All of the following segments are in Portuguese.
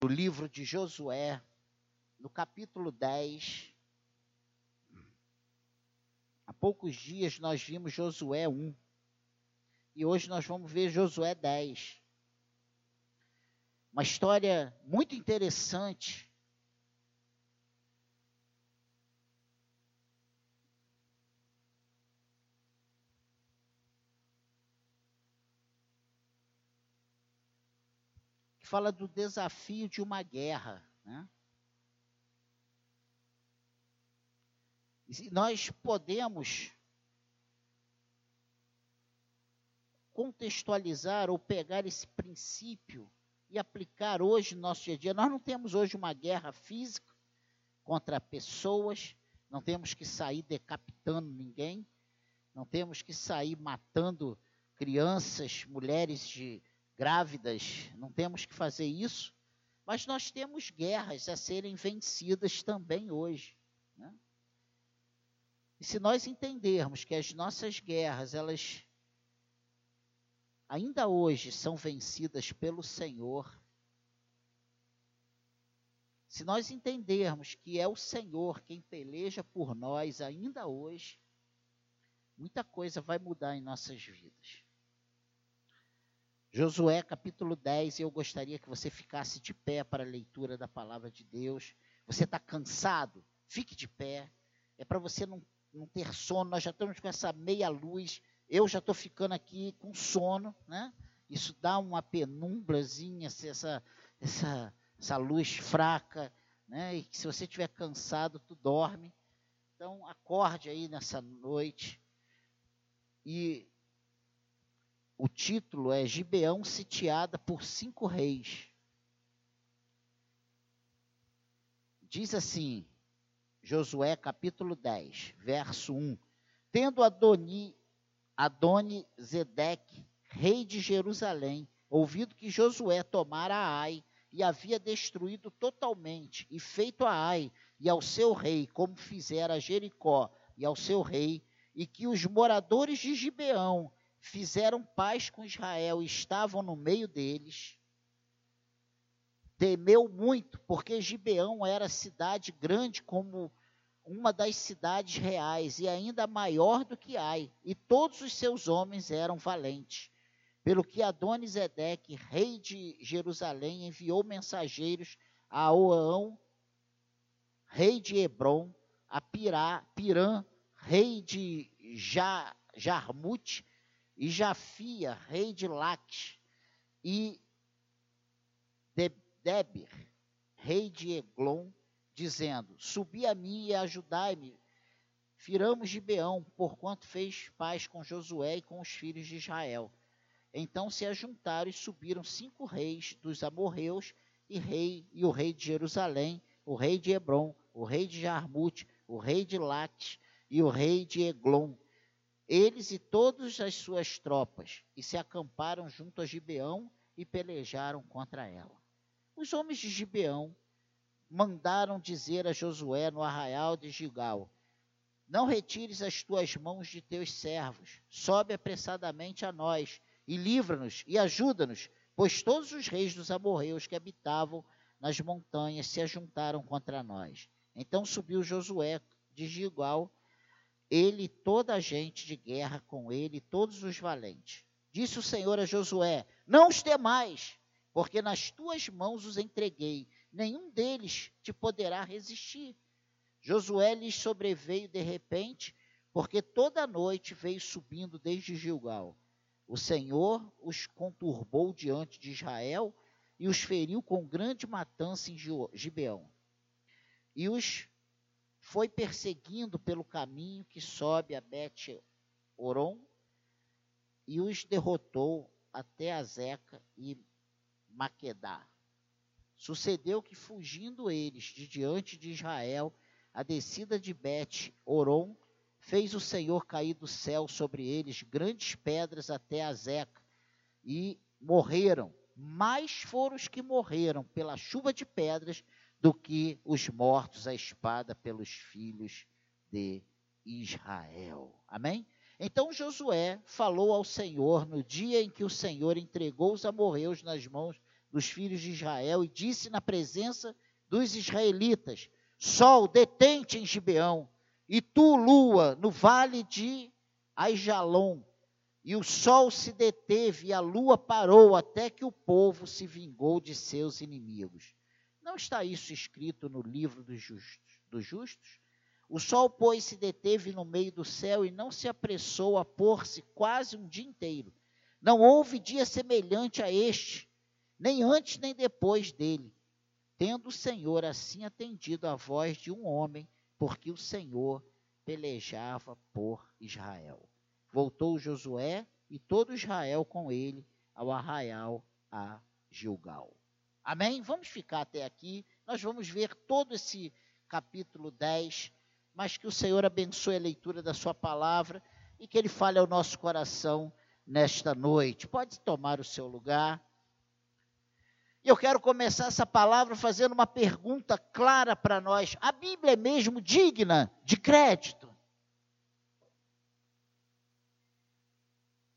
do livro de Josué, no capítulo 10. Há poucos dias nós vimos Josué 1. E hoje nós vamos ver Josué 10. Uma história muito interessante. Fala do desafio de uma guerra. Né? E nós podemos contextualizar ou pegar esse princípio e aplicar hoje no nosso dia a dia. Nós não temos hoje uma guerra física contra pessoas, não temos que sair decapitando ninguém, não temos que sair matando crianças, mulheres de, grávidas, não temos que fazer isso, mas nós temos guerras a serem vencidas também hoje. Né? E se nós entendermos que as nossas guerras, elas ainda hoje são vencidas pelo Senhor, se nós entendermos que é o Senhor quem peleja por nós ainda hoje, muita coisa vai mudar em nossas vidas. Josué capítulo 10, eu gostaria que você ficasse de pé para a leitura da palavra de Deus. Você está cansado? Fique de pé. É para você não, não ter sono. Nós já estamos com essa meia luz eu já estou ficando aqui com sono, né? Isso dá uma penumbrazinha, essa, essa, essa luz fraca, né? E se você estiver cansado, tu dorme. Então, acorde aí nessa noite. E o título é Gibeão sitiada por cinco reis. Diz assim, Josué capítulo 10, verso 1. Tendo Adoni, Adoni Zedeque, rei de Jerusalém, ouvido que Josué tomara Ai e havia destruído totalmente e feito a Ai e ao seu rei, como fizera a Jericó e ao seu rei, e que os moradores de Gibeão fizeram paz com Israel e estavam no meio deles, temeu muito, porque Gibeão era cidade grande como uma das cidades reais e ainda maior do que Ai, e todos os seus homens eram valentes. Pelo que Adonisedeque, rei de Jerusalém, enviou mensageiros a Oão, rei de Hebron, a Pirá, Pirã, rei de ja, Jarmute, e Jafia, rei de Laques, e Deber, rei de Eglon, dizendo: Subi a mim e ajudai-me. Firamos Gibeão, porquanto fez paz com Josué e com os filhos de Israel. Então se ajuntaram e subiram cinco reis dos amorreus e rei e o rei de Jerusalém, o rei de Hebron, o rei de Jarmute, o rei de Laques e o rei de Eglon. Eles e todas as suas tropas, e se acamparam junto a Gibeão e pelejaram contra ela. Os homens de Gibeão mandaram dizer a Josué no arraial de Gilgal: Não retires as tuas mãos de teus servos, sobe apressadamente a nós e livra-nos e ajuda-nos, pois todos os reis dos amorreus que habitavam nas montanhas se ajuntaram contra nós. Então subiu Josué de Gilgal, ele e toda a gente de guerra com ele, todos os valentes. Disse o Senhor a Josué: Não os temais, porque nas tuas mãos os entreguei nenhum deles te poderá resistir. Josué lhes sobreveio de repente, porque toda noite veio subindo desde Gilgal. O Senhor os conturbou diante de Israel e os feriu com grande matança em Gibeão. E os foi perseguindo pelo caminho que sobe a Bet-Oron e os derrotou até a Zeca e Maquedá. Sucedeu que, fugindo eles de diante de Israel, a descida de Bet Oron fez o Senhor cair do céu sobre eles grandes pedras até a Zeca, e morreram. Mais foram os que morreram pela chuva de pedras do que os mortos à espada pelos filhos de Israel. Amém? Então Josué falou ao Senhor no dia em que o Senhor entregou os amorreus nas mãos dos filhos de Israel e disse na presença dos israelitas: Sol, detente em Gibeão, e tu, lua, no vale de Aijalon. E o sol se deteve e a lua parou até que o povo se vingou de seus inimigos. Não está isso escrito no livro dos justos? Dos justos? O sol, pois, se deteve no meio do céu e não se apressou a pôr-se quase um dia inteiro. Não houve dia semelhante a este, nem antes nem depois dele, tendo o Senhor assim atendido a voz de um homem, porque o Senhor pelejava por Israel. Voltou Josué e todo Israel com ele ao arraial a Gilgal. Amém? Vamos ficar até aqui. Nós vamos ver todo esse capítulo 10 mas que o Senhor abençoe a leitura da Sua palavra e que Ele fale ao nosso coração nesta noite. Pode tomar o seu lugar. E eu quero começar essa palavra fazendo uma pergunta clara para nós: a Bíblia é mesmo digna de crédito?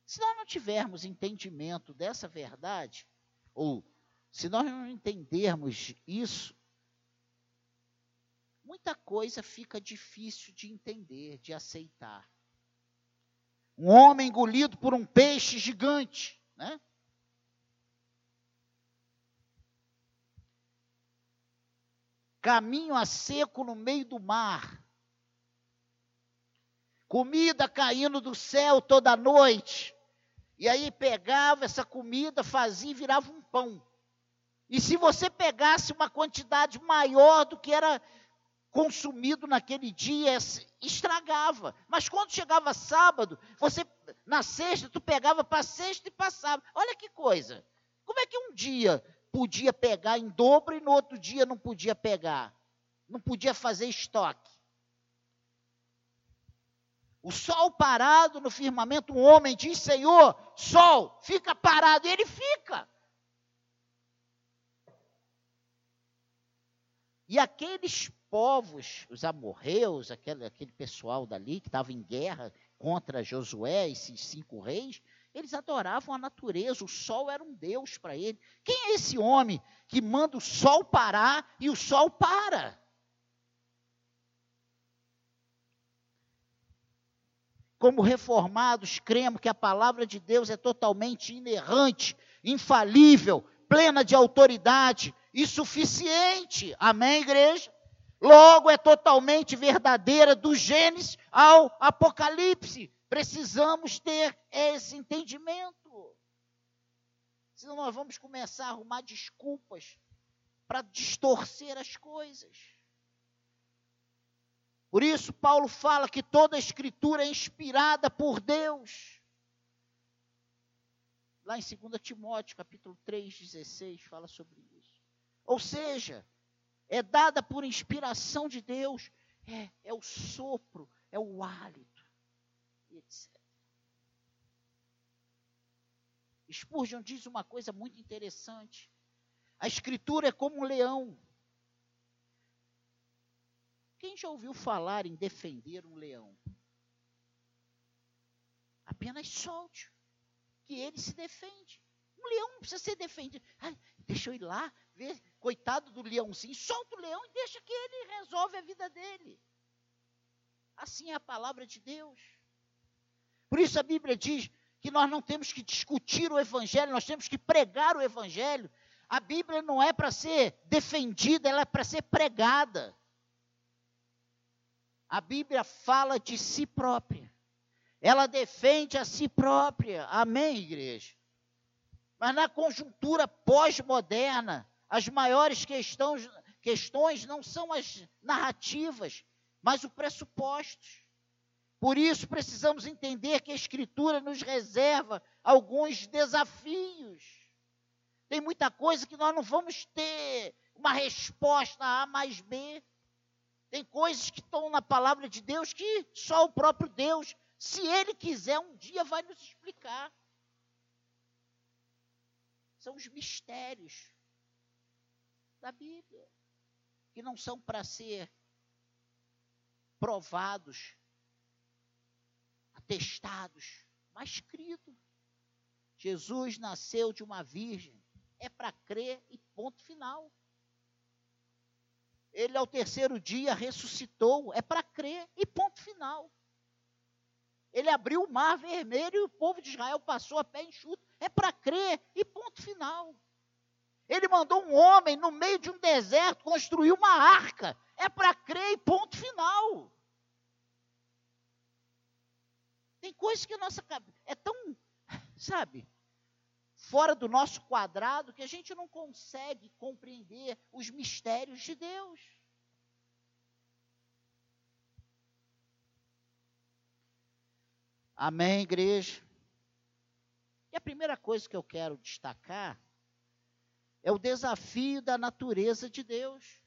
Se nós não tivermos entendimento dessa verdade, ou se nós não entendermos isso, muita coisa fica difícil de entender, de aceitar. Um homem engolido por um peixe gigante, né? Caminho a seco no meio do mar. Comida caindo do céu toda noite. E aí pegava essa comida, fazia e virava um pão. E se você pegasse uma quantidade maior do que era consumido naquele dia estragava. Mas quando chegava sábado, você na sexta tu pegava para sexta e passava. Olha que coisa. Como é que um dia podia pegar em dobro e no outro dia não podia pegar? Não podia fazer estoque. O sol parado no firmamento, um homem diz: Senhor, sol, fica parado. E ele fica. E aqueles povos, os amorreus, aquele, aquele pessoal dali que estava em guerra contra Josué, esses cinco reis, eles adoravam a natureza, o sol era um deus para ele. Quem é esse homem que manda o sol parar e o sol para? Como reformados, cremos que a palavra de Deus é totalmente inerrante, infalível, plena de autoridade e suficiente. Amém, igreja? Logo, é totalmente verdadeira do Gênesis ao Apocalipse. Precisamos ter esse entendimento. Senão nós vamos começar a arrumar desculpas para distorcer as coisas. Por isso, Paulo fala que toda a Escritura é inspirada por Deus. Lá em 2 Timóteo, capítulo 3, 16, fala sobre isso. Ou seja, é dada por inspiração de Deus, é, é o sopro, é o hálito, etc. Spurgeon diz uma coisa muito interessante. A escritura é como um leão. Quem já ouviu falar em defender um leão? Apenas solte, que ele se defende. Um leão não precisa ser defendido. Ai, deixa eu ir lá, ver, coitado do leãozinho, solta o leão e deixa que ele resolve a vida dele. Assim é a palavra de Deus. Por isso a Bíblia diz que nós não temos que discutir o Evangelho, nós temos que pregar o Evangelho. A Bíblia não é para ser defendida, ela é para ser pregada. A Bíblia fala de si própria. Ela defende a si própria. Amém, igreja? Mas na conjuntura pós-moderna, as maiores questões, questões não são as narrativas, mas os pressupostos. Por isso precisamos entender que a Escritura nos reserva alguns desafios. Tem muita coisa que nós não vamos ter uma resposta A mais B. Tem coisas que estão na palavra de Deus que só o próprio Deus, se Ele quiser, um dia vai nos explicar. São os mistérios da Bíblia, que não são para ser provados, atestados, mas escrito. Jesus nasceu de uma virgem. é para crer e ponto final. Ele ao terceiro dia ressuscitou, é para crer e ponto final. Ele abriu o mar vermelho e o povo de Israel passou a pé enxuto. É para crer e ponto final. Ele mandou um homem no meio de um deserto construir uma arca. É para crer e ponto final. Tem coisas que a nossa cabeça é tão, sabe, fora do nosso quadrado que a gente não consegue compreender os mistérios de Deus. Amém, igreja? E a primeira coisa que eu quero destacar é o desafio da natureza de Deus.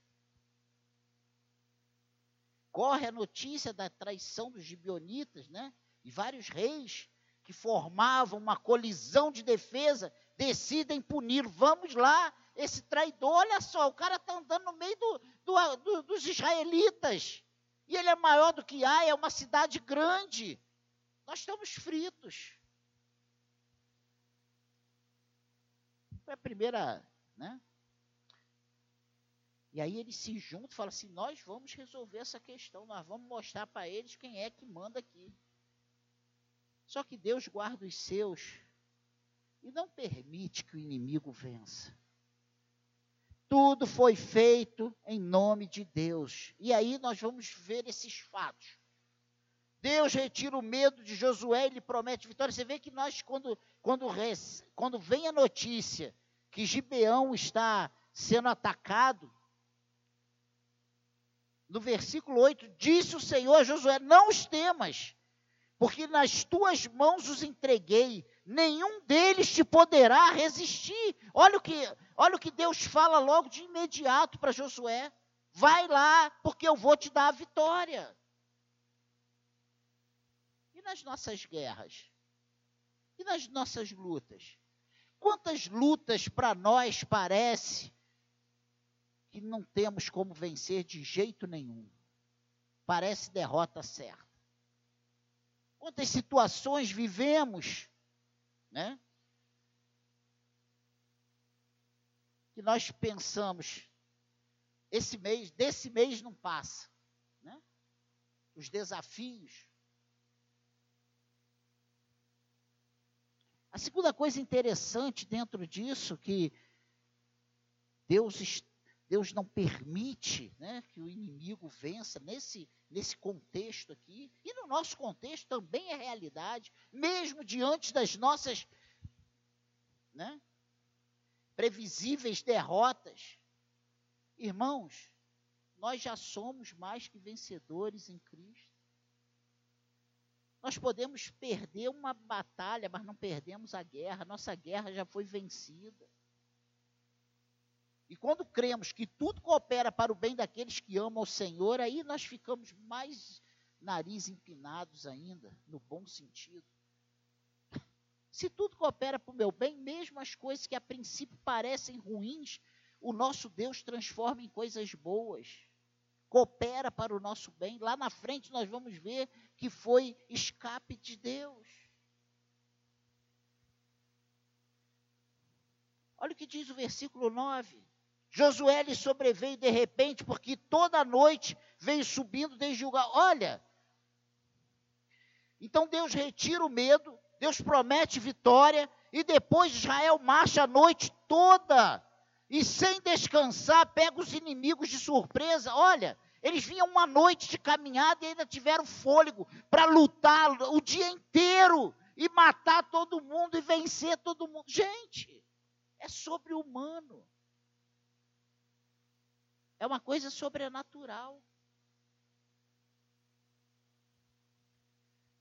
Corre a notícia da traição dos gibionitas, né? E vários reis que formavam uma colisão de defesa decidem punir. Vamos lá, esse traidor, olha só, o cara está andando no meio do, do, do, dos israelitas. E ele é maior do que Ai, é uma cidade grande. Nós estamos fritos. Foi a primeira né? E aí eles se juntam e falam assim: nós vamos resolver essa questão, nós vamos mostrar para eles quem é que manda aqui. Só que Deus guarda os seus e não permite que o inimigo vença. Tudo foi feito em nome de Deus. E aí nós vamos ver esses fatos. Deus retira o medo de Josué e lhe promete vitória. Você vê que nós, quando, quando, quando vem a notícia que Gibeão está sendo atacado, no versículo 8, disse o Senhor a Josué: Não os temas, porque nas tuas mãos os entreguei, nenhum deles te poderá resistir. Olha o que, olha o que Deus fala logo de imediato para Josué: Vai lá, porque eu vou te dar a vitória. E nas nossas guerras? E nas nossas lutas? Quantas lutas para nós parece que não temos como vencer de jeito nenhum? Parece derrota certa. Quantas situações vivemos, né? Que nós pensamos, esse mês, desse mês não passa, né? Os desafios, A segunda coisa interessante dentro disso que Deus, Deus não permite né, que o inimigo vença nesse, nesse contexto aqui, e no nosso contexto também é realidade, mesmo diante das nossas né, previsíveis derrotas. Irmãos, nós já somos mais que vencedores em Cristo. Nós podemos perder uma batalha, mas não perdemos a guerra. Nossa guerra já foi vencida. E quando cremos que tudo coopera para o bem daqueles que amam o Senhor, aí nós ficamos mais nariz empinados ainda, no bom sentido. Se tudo coopera para o meu bem, mesmo as coisas que a princípio parecem ruins, o nosso Deus transforma em coisas boas coopera para o nosso bem. Lá na frente nós vamos ver que foi escape de Deus. Olha o que diz o versículo 9. Josué lhe sobreveio de repente, porque toda noite veio subindo desde o lugar. Olha, então Deus retira o medo, Deus promete vitória, e depois Israel marcha a noite toda e sem descansar pega os inimigos de surpresa. Olha, eles vinham uma noite de caminhada e ainda tiveram fôlego para lutar o dia inteiro e matar todo mundo e vencer todo mundo. Gente, é sobre-humano. É uma coisa sobrenatural.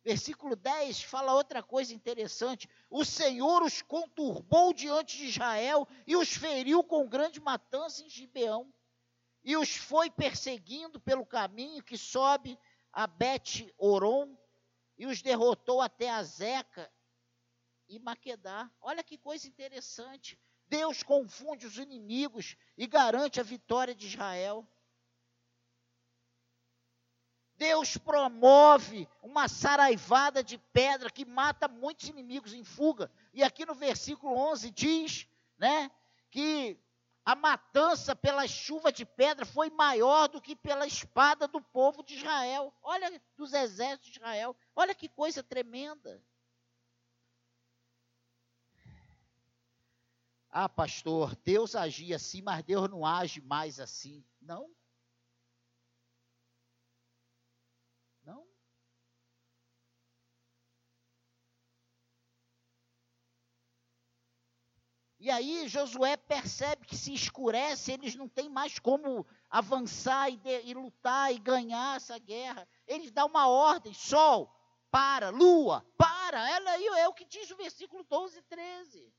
Versículo 10 fala outra coisa interessante. O Senhor os conturbou diante de Israel e os feriu com grande matança em Gibeão. E os foi perseguindo pelo caminho que sobe a Bet-Oron e os derrotou até a Zeca e Maquedá. Olha que coisa interessante. Deus confunde os inimigos e garante a vitória de Israel. Deus promove uma saraivada de pedra que mata muitos inimigos em fuga. E aqui no versículo 11 diz, né, que a matança pela chuva de pedra foi maior do que pela espada do povo de Israel. Olha, dos exércitos de Israel. Olha que coisa tremenda. Ah, pastor, Deus agia assim, mas Deus não age mais assim. Não. E aí Josué percebe que se escurece, eles não têm mais como avançar e, de, e lutar e ganhar essa guerra. Eles dão uma ordem: sol, para, lua, para. Ela aí é o que diz o versículo 12 e 13.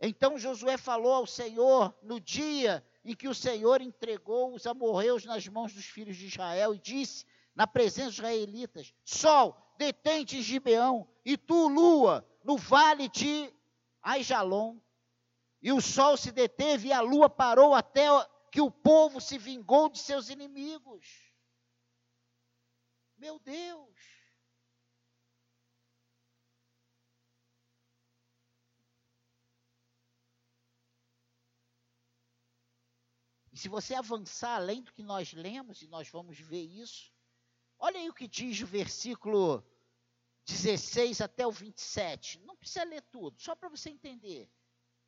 Então Josué falou ao Senhor no dia em que o Senhor entregou os amorreus nas mãos dos filhos de Israel e disse: na presença dos israelitas: Sol, detente em Gibeão, e tu, lua, no vale de Aijalon. E o sol se deteve e a lua parou até que o povo se vingou de seus inimigos. Meu Deus! E se você avançar além do que nós lemos, e nós vamos ver isso, Olha aí o que diz o versículo 16 até o 27. Não precisa ler tudo, só para você entender.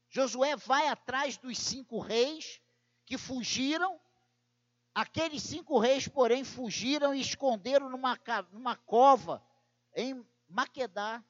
Josué vai atrás dos cinco reis que fugiram. Aqueles cinco reis, porém, fugiram e esconderam numa, numa cova em Maquedá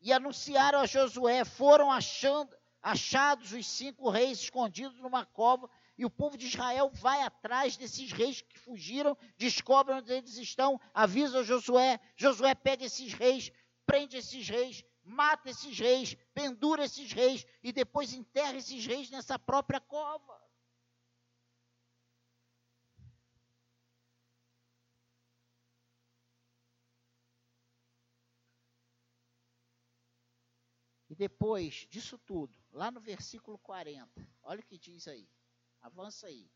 e anunciaram a Josué. Foram achando, achados os cinco reis escondidos numa cova e o povo de Israel vai atrás desses reis que fugiram, descobre onde eles estão, avisa Josué. Josué pega esses reis, prende esses reis, mata esses reis, pendura esses reis e depois enterra esses reis nessa própria cova. E depois disso tudo, lá no versículo 40, olha o que diz aí. Avança aí.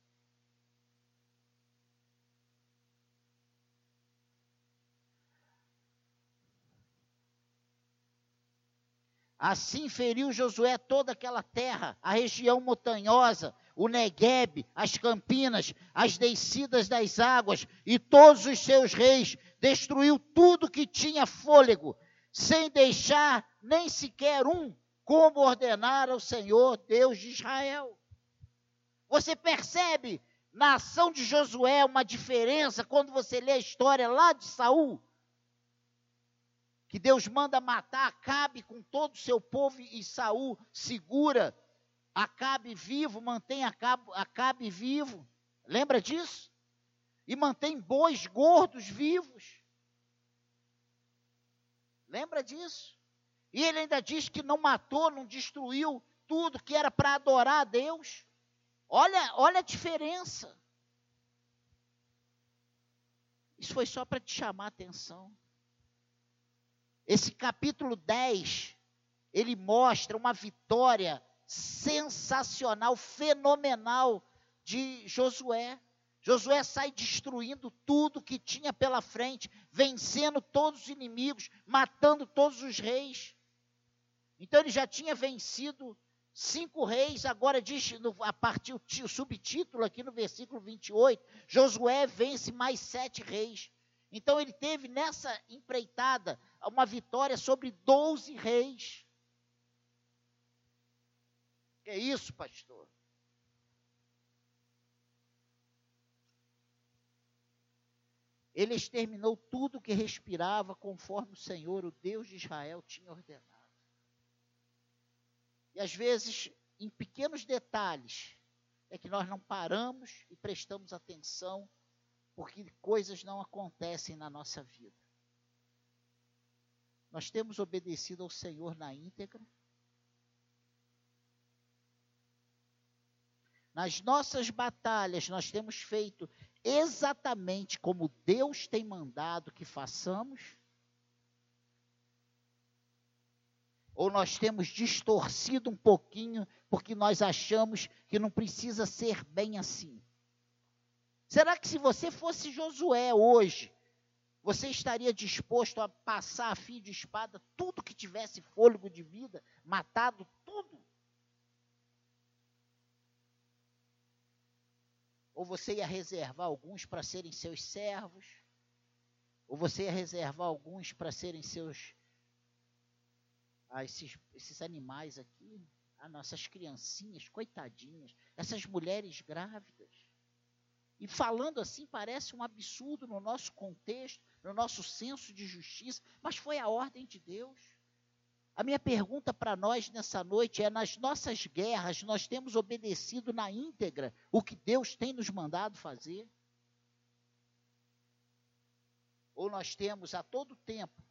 Assim feriu Josué toda aquela terra, a região montanhosa, o Negueb, as campinas, as descidas das águas e todos os seus reis, destruiu tudo que tinha fôlego, sem deixar nem sequer um, como ordenara o Senhor Deus de Israel. Você percebe na ação de Josué uma diferença quando você lê a história lá de Saul? Que Deus manda matar Acabe com todo o seu povo e Saul segura Acabe vivo, mantém Acabe, Acabe vivo. Lembra disso? E mantém bois gordos vivos. Lembra disso? E ele ainda diz que não matou, não destruiu tudo que era para adorar a Deus. Olha, olha a diferença. Isso foi só para te chamar a atenção. Esse capítulo 10, ele mostra uma vitória sensacional, fenomenal de Josué. Josué sai destruindo tudo que tinha pela frente, vencendo todos os inimigos, matando todos os reis. Então ele já tinha vencido cinco reis, agora diz a partir o subtítulo aqui no versículo 28, Josué vence mais sete reis. Então ele teve nessa empreitada uma vitória sobre doze reis. Que é isso, pastor? Ele exterminou tudo que respirava conforme o Senhor, o Deus de Israel, tinha ordenado. E às vezes, em pequenos detalhes, é que nós não paramos e prestamos atenção, porque coisas não acontecem na nossa vida. Nós temos obedecido ao Senhor na íntegra. Nas nossas batalhas, nós temos feito exatamente como Deus tem mandado que façamos. Ou nós temos distorcido um pouquinho porque nós achamos que não precisa ser bem assim. Será que se você fosse Josué hoje, Você estaria disposto a passar a fio de espada tudo que tivesse fôlego de vida, matado tudo? Ou você ia reservar alguns para serem seus servos? Ou você ia reservar alguns para serem seus. Ah, esses, esses animais aqui, as nossas criancinhas, coitadinhas, essas mulheres grávidas. E falando assim parece um absurdo no nosso contexto, no nosso senso de justiça, mas foi a ordem de Deus. A minha pergunta para nós nessa noite é: nas nossas guerras, nós temos obedecido na íntegra o que Deus tem nos mandado fazer? Ou nós temos a todo tempo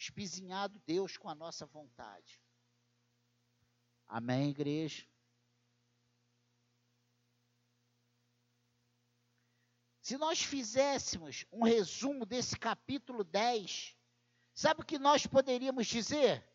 espizinhado Deus com a nossa vontade? Amém, igreja? Se nós fizéssemos um resumo desse capítulo 10, sabe o que nós poderíamos dizer?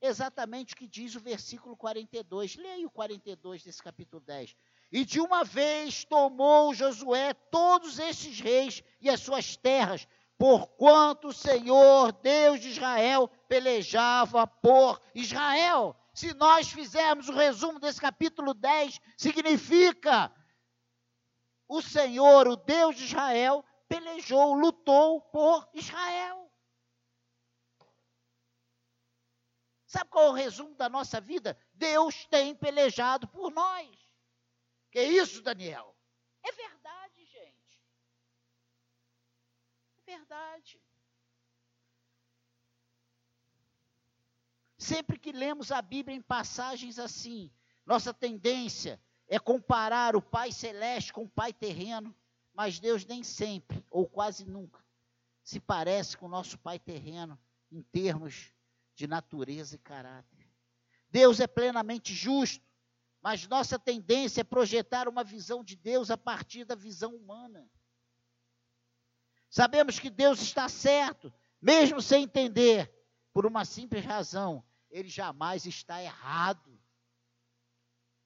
Exatamente o que diz o versículo 42. Leia o 42 desse capítulo 10. E de uma vez tomou Josué todos esses reis e as suas terras, porquanto o Senhor, Deus de Israel, pelejava por Israel. Se nós fizermos o resumo desse capítulo 10, significa o Senhor, o Deus de Israel, pelejou, lutou por Israel. Sabe qual é o resumo da nossa vida? Deus tem pelejado por nós. Que isso, Daniel? É verdade, gente. É verdade. Sempre que lemos a Bíblia em passagens assim, nossa tendência é comparar o Pai Celeste com o Pai terreno, mas Deus nem sempre, ou quase nunca, se parece com o nosso Pai terreno em termos de natureza e caráter. Deus é plenamente justo, mas nossa tendência é projetar uma visão de Deus a partir da visão humana. Sabemos que Deus está certo, mesmo sem entender, por uma simples razão: ele jamais está errado.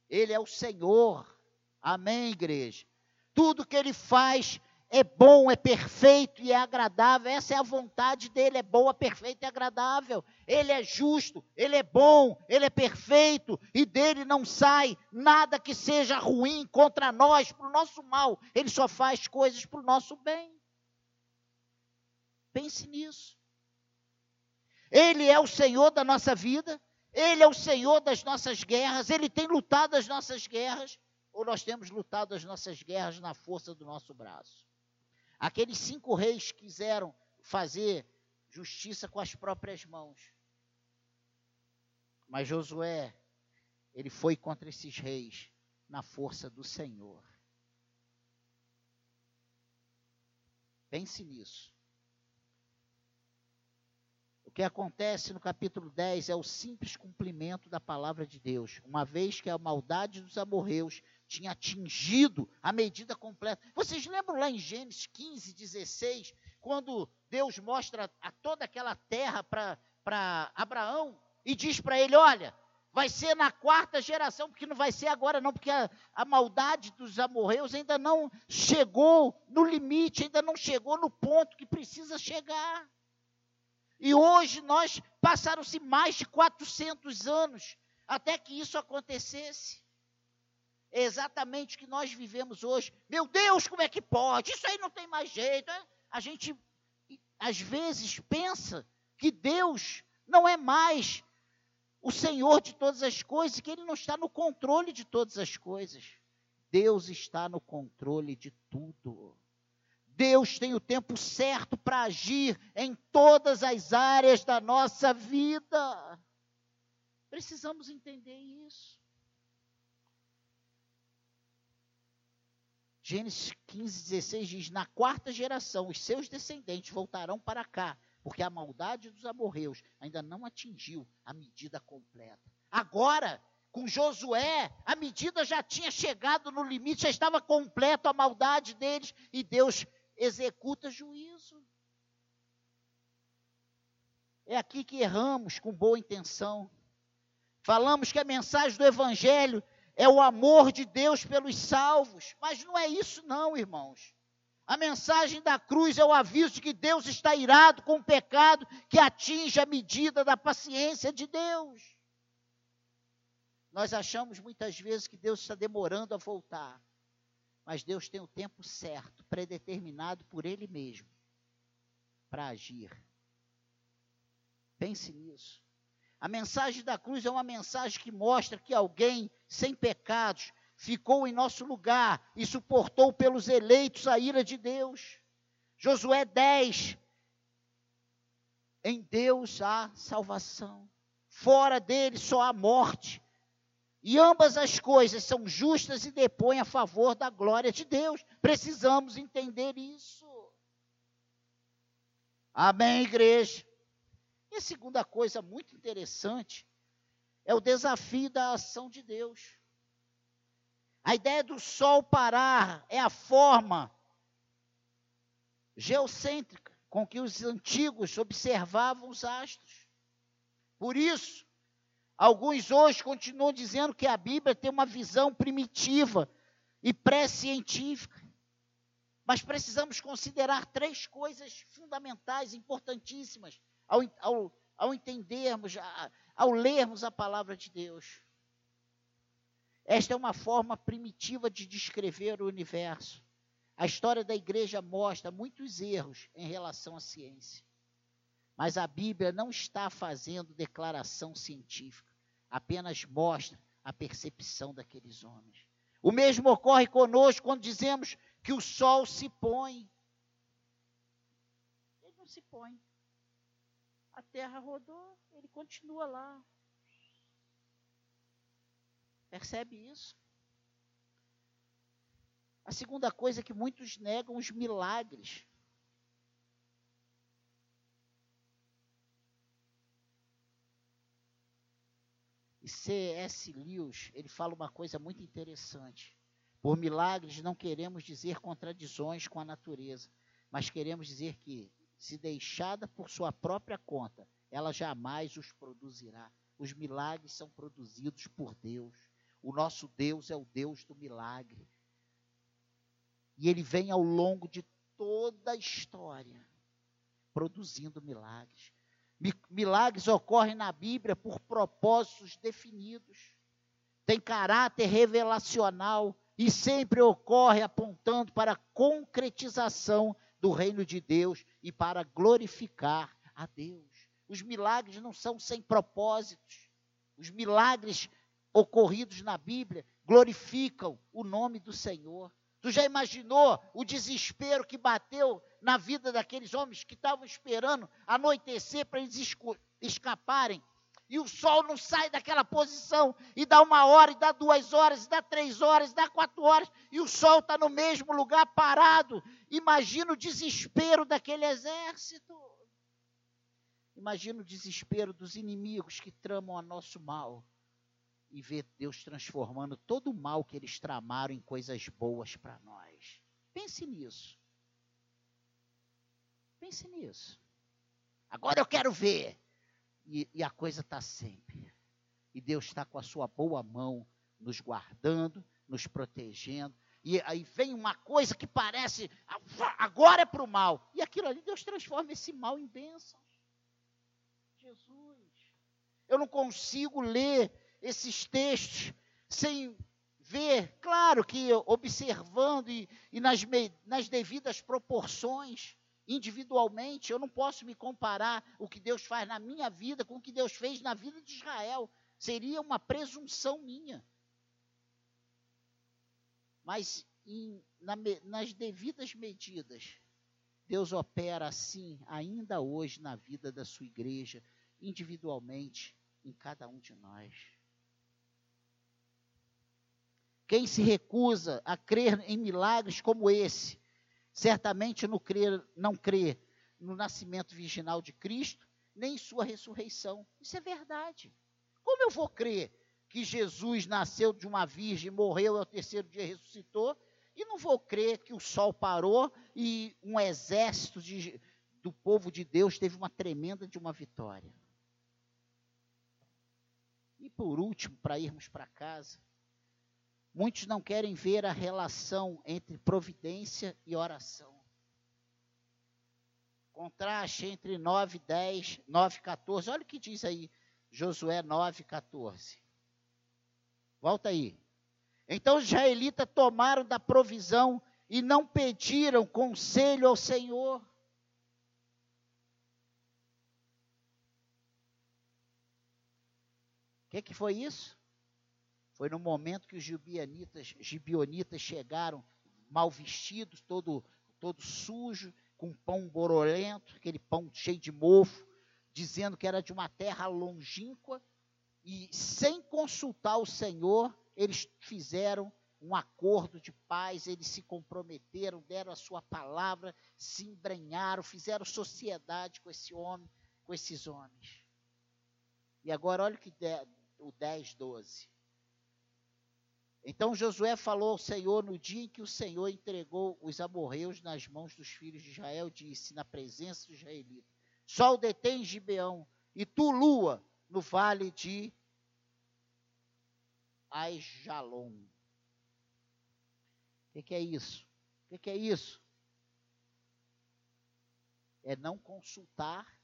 Ele é o Senhor. Amém, igreja? Tudo que ele faz é bom, é perfeito e é agradável. Essa é a vontade dele, é boa, perfeita e agradável. Ele é justo, ele é bom, ele é perfeito e dele não sai nada que seja ruim contra nós, para o nosso mal. Ele só faz coisas para o nosso bem. Pense nisso. Ele é o Senhor da nossa vida, Ele é o Senhor das nossas guerras, Ele tem lutado as nossas guerras, ou nós temos lutado as nossas guerras na força do nosso braço. Aqueles cinco reis quiseram fazer justiça com as próprias mãos. Mas Josué, ele foi contra esses reis na força do Senhor. Pense nisso. O que acontece no capítulo 10 é o simples cumprimento da palavra de Deus, uma vez que a maldade dos amorreus tinha atingido a medida completa. Vocês lembram lá em Gênesis 15, 16, quando Deus mostra a toda aquela terra para Abraão e diz para ele: Olha, vai ser na quarta geração, porque não vai ser agora, não, porque a, a, maldade dos amorreus ainda não chegou no limite, ainda não chegou no ponto que precisa chegar. E hoje nós passaram-se mais de 400 anos até que isso acontecesse. É exatamente o que nós vivemos hoje. Meu Deus, como é que pode? Isso aí não tem mais jeito. É? A gente, às vezes, pensa que Deus não é mais o Senhor de todas as coisas, que Ele não está no controle de todas as coisas. Deus está no controle de tudo. Deus tem o tempo certo para agir em todas as áreas da nossa vida. Precisamos entender isso. Gênesis 15, 16 diz: Na quarta geração, os seus descendentes voltarão para cá, porque a maldade dos amorreus ainda não atingiu a medida completa. Agora, com Josué, a medida já tinha chegado no limite, já estava completo a maldade deles, e Deus executa juízo. É aqui que erramos com boa intenção. Falamos que a mensagem do Evangelho é o amor de Deus pelos salvos. Mas não é isso, não, irmãos. A mensagem da cruz é o aviso de que Deus está irado com o pecado que atinge a medida da paciência de Deus. Nós achamos muitas vezes que Deus está demorando a voltar, mas Deus tem o tempo certo, predeterminado por Ele mesmo, para agir. Pense nisso. A mensagem da cruz é uma mensagem que mostra que alguém sem pecados ficou em nosso lugar e suportou pelos eleitos a ira de Deus. Josué 10. Em Deus há salvação. Fora dele só há morte. E ambas as coisas são justas e depõem a favor da glória de Deus. Precisamos entender isso. Amém, igreja? E a segunda coisa muito interessante é o desafio da ação de Deus. A ideia do sol parar é a forma geocêntrica com que os antigos observavam os astros. Por isso, alguns hoje continuam dizendo que a Bíblia tem uma visão primitiva e pré-científica. Mas precisamos considerar três coisas fundamentais, importantíssimas ao, ao, ao entendermos, ao lermos a palavra de Deus. Esta é uma forma primitiva de descrever o universo. A história da igreja mostra muitos erros em relação à ciência. Mas a Bíblia não está fazendo declaração científica, apenas mostra a percepção daqueles homens. O mesmo ocorre conosco quando dizemos que o sol se põe. Ele não se põe terra rodou, ele continua lá. Percebe isso? A segunda coisa é que muitos negam os milagres. E C.S. Lewis, ele fala uma coisa muito interessante. Por milagres não queremos dizer contradições com a natureza, mas queremos dizer que se deixada por sua própria conta, ela jamais os produzirá. Os milagres são produzidos por Deus. O nosso Deus é o Deus do milagre. E ele vem ao longo de toda a história produzindo milagres. Milagres ocorrem na Bíblia por propósitos definidos. Tem caráter revelacional e sempre ocorre apontando para a concretização do reino de Deus e para glorificar a Deus. Os milagres não são sem propósitos. Os milagres ocorridos na Bíblia glorificam o nome do Senhor. Tu já imaginou o desespero que bateu na vida daqueles homens que estavam esperando anoitecer para eles escaparem e o sol não sai daquela posição, e dá uma hora, e dá duas horas, e dá três horas, e dá quatro horas, e o sol está no mesmo lugar parado. Imagina o desespero daquele exército. Imagina o desespero dos inimigos que tramam a nosso mal e ver Deus transformando todo o mal que eles tramaram em coisas boas para nós. Pense nisso. Pense nisso. Agora eu quero ver e, e a coisa está sempre. E Deus está com a sua boa mão nos guardando, nos protegendo. E aí vem uma coisa que parece, agora é para o mal. E aquilo ali, Deus transforma esse mal em bênção. Jesus. Eu não consigo ler esses textos sem ver, claro que observando e, e nas, nas devidas proporções individualmente, eu não posso me comparar o que Deus faz na minha vida com o que Deus fez na vida de Israel. Seria uma presunção minha. Mas em, na, nas devidas medidas, Deus opera assim ainda hoje na vida da sua igreja, individualmente, em cada um de nós. Quem se recusa a crer em milagres como esse, certamente não crê, não crê no nascimento virginal de Cristo, nem em sua ressurreição. Isso é verdade. Como eu vou crer que Jesus nasceu de uma virgem, morreu e ao terceiro dia ressuscitou, e não vou crer que o sol parou e um exército de, do povo de Deus teve uma tremenda de uma vitória. E por último, para irmos para casa, Muitos não querem ver a relação entre providência e oração. Contraste entre 9, 10, 9, 14. Olha o que diz aí Josué 9, 14. Volta aí. Então os israelitas tomaram da provisão e não pediram conselho ao Senhor. O que, que foi isso? Foi no momento que os gibionitas, gibionitas chegaram mal vestidos, todo, todo sujo, com pão borolento, aquele pão cheio de mofo, dizendo que era de uma terra longínqua, e sem consultar o Senhor, eles fizeram um acordo de paz, eles se comprometeram, deram a sua palavra, se embrenharam, fizeram sociedade com esse homem, com esses homens. E agora olha o que o 10, 12. Então Josué falou ao Senhor no dia em que o Senhor entregou os amorreus nas mãos dos filhos de Israel, disse, na presença dos israelitas: Sol detém Gibeão, e tu, lua, no vale de Aijalon. O que, que, é isso? O que, que é isso? É não consultar,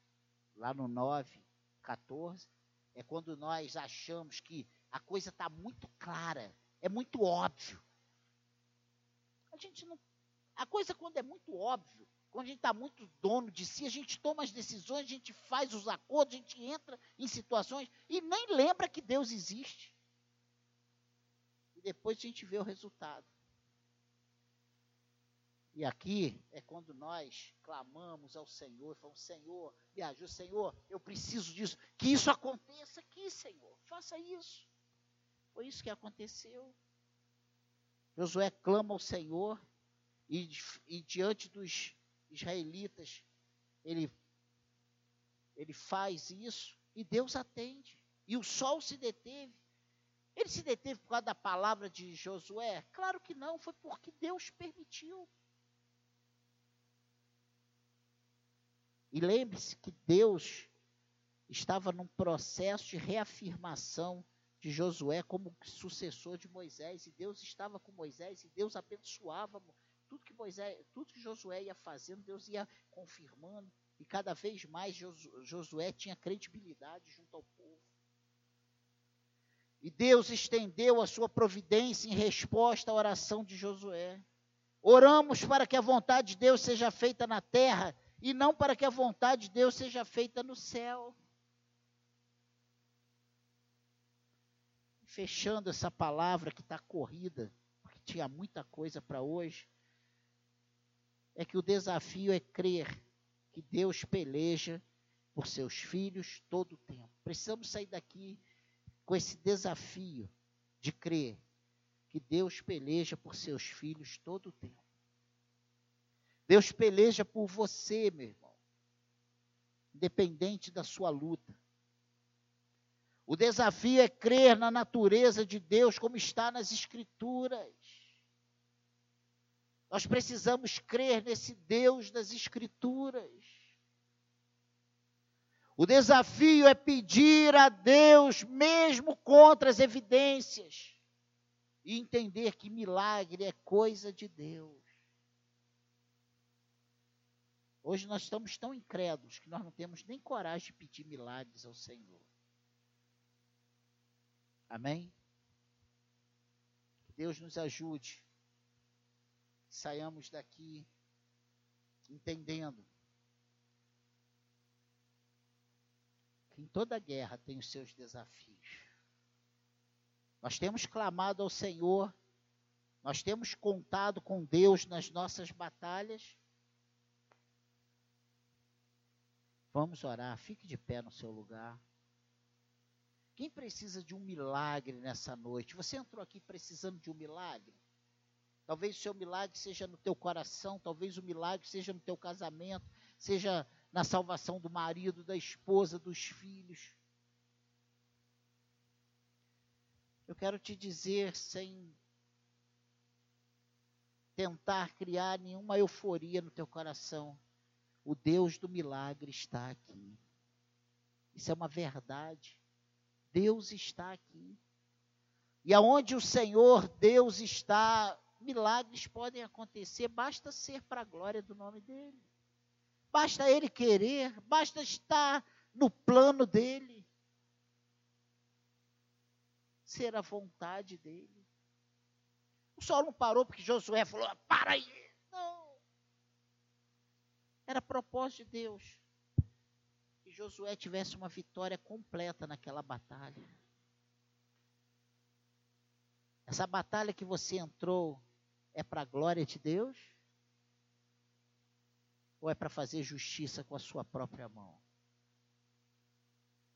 lá no 9, 14, é quando nós achamos que a coisa está muito clara é muito óbvio. A gente não. A coisa quando é muito óbvio, quando a gente está muito dono de si, a gente toma as decisões, a gente faz os acordos, a gente entra em situações e nem lembra que Deus existe. E depois a gente vê o resultado. E aqui é quando nós clamamos ao Senhor, falamos, Senhor, me ajuda, Senhor, eu preciso disso, que isso aconteça aqui, Senhor, faça isso. Foi isso que aconteceu. Josué clama ao Senhor e, e diante dos israelitas, ele, ele faz isso e Deus atende. E o sol se deteve. Ele se deteve por causa da palavra de Josué? Claro que não, foi porque Deus permitiu. E lembre-se que Deus estava num processo de reafirmação de Josué como sucessor de Moisés, e Deus estava com Moisés, e Deus abençoava tudo que Moisés, tudo que Josué ia fazendo, Deus ia confirmando, e cada vez mais Josué tinha credibilidade junto ao povo. E Deus estendeu a sua providência em resposta à oração de Josué. Oramos para que a vontade de Deus seja feita na terra e não para que a vontade de Deus seja feita no céu. Fechando essa palavra que está corrida, porque tinha muita coisa para hoje, é que o desafio é crer que Deus peleja por seus filhos todo o tempo. Precisamos sair daqui com esse desafio de crer que Deus peleja por seus filhos todo o tempo. Deus peleja por você, meu irmão, independente da sua luta. O desafio é crer na natureza de Deus como está nas Escrituras. Nós precisamos crer nesse Deus das Escrituras. O desafio é pedir a Deus, mesmo contra as evidências, e entender que milagre é coisa de Deus. Hoje nós estamos tão incrédulos que nós não temos nem coragem de pedir milagres ao Senhor. Amém? Deus nos ajude. Saiamos daqui entendendo que em toda guerra tem os seus desafios. Nós temos clamado ao Senhor, nós temos contado com Deus nas nossas batalhas. Vamos orar, fique de pé no seu lugar. Quem precisa de um milagre nessa noite? Você entrou aqui precisando de um milagre? Talvez o seu milagre seja no teu coração, talvez o milagre seja no teu casamento, seja na salvação do marido, da esposa, dos filhos. Eu quero te dizer, sem tentar criar nenhuma euforia no teu coração, o Deus do milagre está aqui. Isso é uma verdade. Deus está aqui. E aonde o Senhor Deus está, milagres podem acontecer, basta ser para a glória do nome dele. Basta ele querer, basta estar no plano dele. Ser a vontade dele. O sol não parou porque Josué falou: para aí. Não. Era propósito de Deus Josué tivesse uma vitória completa naquela batalha. Essa batalha que você entrou é para a glória de Deus? Ou é para fazer justiça com a sua própria mão?